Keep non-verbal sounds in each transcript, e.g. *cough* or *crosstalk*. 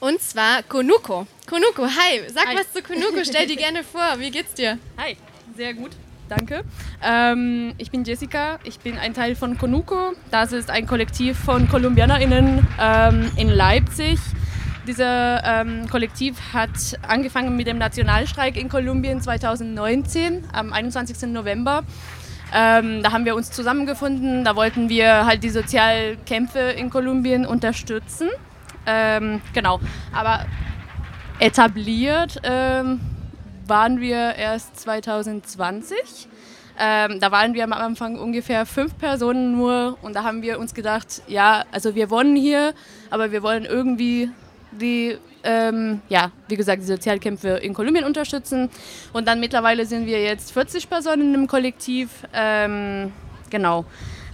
Und zwar Konuko. Konuko, hi. Sag hi. was zu Konuko. Stell dir *laughs* gerne vor. Wie geht's dir? Hi. Sehr gut. Danke. Ähm, ich bin Jessica, ich bin ein Teil von Konuko. Das ist ein Kollektiv von KolumbianerInnen ähm, in Leipzig. Dieser ähm, Kollektiv hat angefangen mit dem Nationalstreik in Kolumbien 2019, am 21. November. Ähm, da haben wir uns zusammengefunden, da wollten wir halt die Sozialkämpfe in Kolumbien unterstützen. Ähm, genau, aber etabliert ähm, waren wir erst 2020. Ähm, da waren wir am Anfang ungefähr fünf Personen nur und da haben wir uns gedacht, ja, also wir wohnen hier, aber wir wollen irgendwie die, ähm, ja, wie gesagt, die Sozialkämpfe in Kolumbien unterstützen. Und dann mittlerweile sind wir jetzt 40 Personen im Kollektiv. Ähm, genau.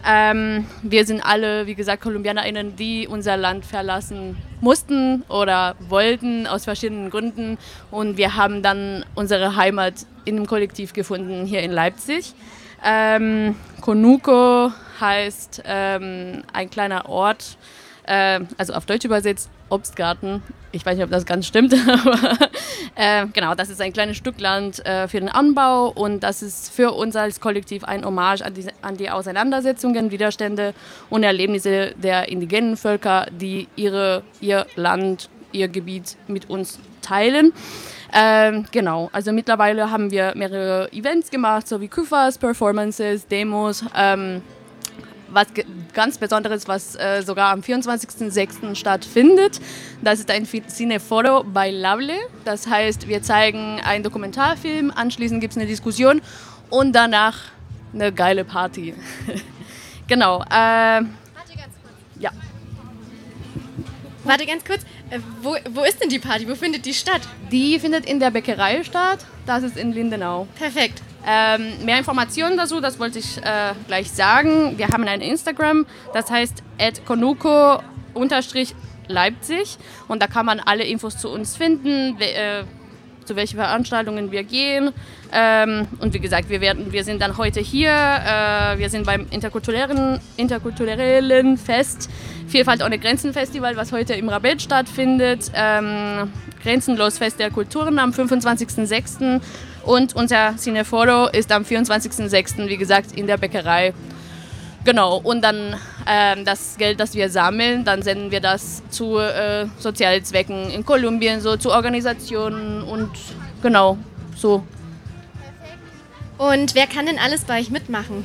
Ähm, wir sind alle, wie gesagt, KolumbianerInnen, die unser Land verlassen mussten oder wollten aus verschiedenen Gründen. Und wir haben dann unsere Heimat in einem Kollektiv gefunden hier in Leipzig. Ähm, Konuko heißt ähm, ein kleiner Ort, äh, also auf Deutsch übersetzt Obstgarten. Ich weiß nicht, ob das ganz stimmt, *laughs* aber äh, genau, das ist ein kleines Stück Land äh, für den Anbau und das ist für uns als Kollektiv ein Hommage an die, an die Auseinandersetzungen, Widerstände und Erlebnisse der indigenen Völker, die ihre, ihr Land, ihr Gebiet mit uns teilen. Ähm, genau, also mittlerweile haben wir mehrere Events gemacht, so wie Küfers, Performances, Demos. Ähm, was ganz Besonderes, was äh, sogar am 24.06. stattfindet. Das ist ein Cineforo Bailable. Das heißt, wir zeigen einen Dokumentarfilm, anschließend gibt es eine Diskussion und danach eine geile Party. *laughs* genau. Äh, Warte ganz kurz. Ja. Warte ganz kurz. Äh, wo, wo ist denn die Party? Wo findet die statt? Die findet in der Bäckerei statt. Das ist in Lindenau. Perfekt. Ähm, mehr Informationen dazu, das wollte ich äh, gleich sagen. Wir haben ein Instagram, das heißt konuko-leipzig und da kann man alle Infos zu uns finden, äh, zu welchen Veranstaltungen wir gehen. Ähm, und wie gesagt, wir, werden, wir sind dann heute hier, äh, wir sind beim interkulturellen, interkulturellen Fest Vielfalt ohne Grenzen Festival, was heute im Rabet stattfindet. Ähm, Grenzenlos Fest der Kulturen am 25.06. Und unser Cineforo ist am 24.06., wie gesagt, in der Bäckerei. Genau, und dann ähm, das Geld, das wir sammeln, dann senden wir das zu äh, Sozialzwecken in Kolumbien, so zu Organisationen und genau, so. Und wer kann denn alles bei euch mitmachen?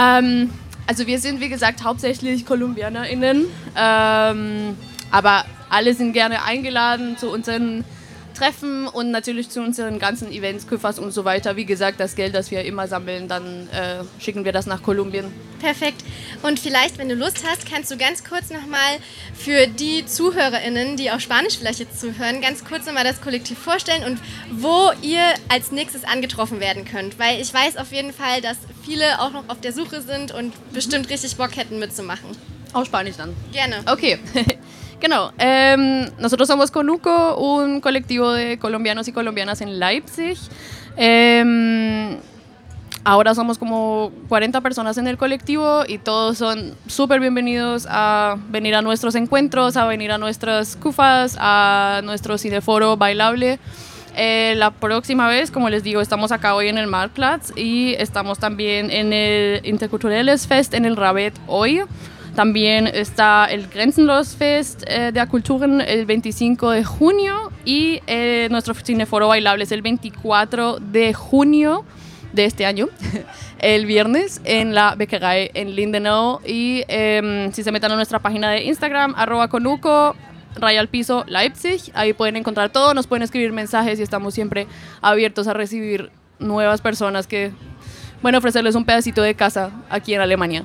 Ähm, also wir sind, wie gesagt, hauptsächlich KolumbianerInnen, ähm, aber alle sind gerne eingeladen zu unseren Treffen und natürlich zu unseren ganzen Events, Küffers und so weiter. Wie gesagt, das Geld, das wir immer sammeln, dann äh, schicken wir das nach Kolumbien. Perfekt. Und vielleicht, wenn du Lust hast, kannst du ganz kurz nochmal für die ZuhörerInnen, die auch Spanisch vielleicht jetzt zuhören, ganz kurz nochmal das Kollektiv vorstellen und wo ihr als nächstes angetroffen werden könnt. Weil ich weiß auf jeden Fall, dass viele auch noch auf der Suche sind und bestimmt richtig Bock hätten mitzumachen. Auf Spanisch dann. Gerne. Okay. *laughs* Genau, eh, nosotros somos Conuco, un colectivo de colombianos y colombianas en Leipzig. Eh, ahora somos como 40 personas en el colectivo y todos son súper bienvenidos a venir a nuestros encuentros, a venir a nuestras cufas, a nuestro cineforo bailable. Eh, la próxima vez, como les digo, estamos acá hoy en el Marktplatz y estamos también en el Interculturelles Fest en el Rabet hoy. También está el Grenzenlos Fest eh, de Culturen el 25 de junio y eh, nuestro cineforo bailable es el 24 de junio de este año, *laughs* el viernes, en la Bäckerei en Lindenau. Y eh, si se meten a nuestra página de Instagram, arroba conuco, raya al piso Leipzig, ahí pueden encontrar todo, nos pueden escribir mensajes y estamos siempre abiertos a recibir nuevas personas que, bueno, ofrecerles un pedacito de casa aquí en Alemania.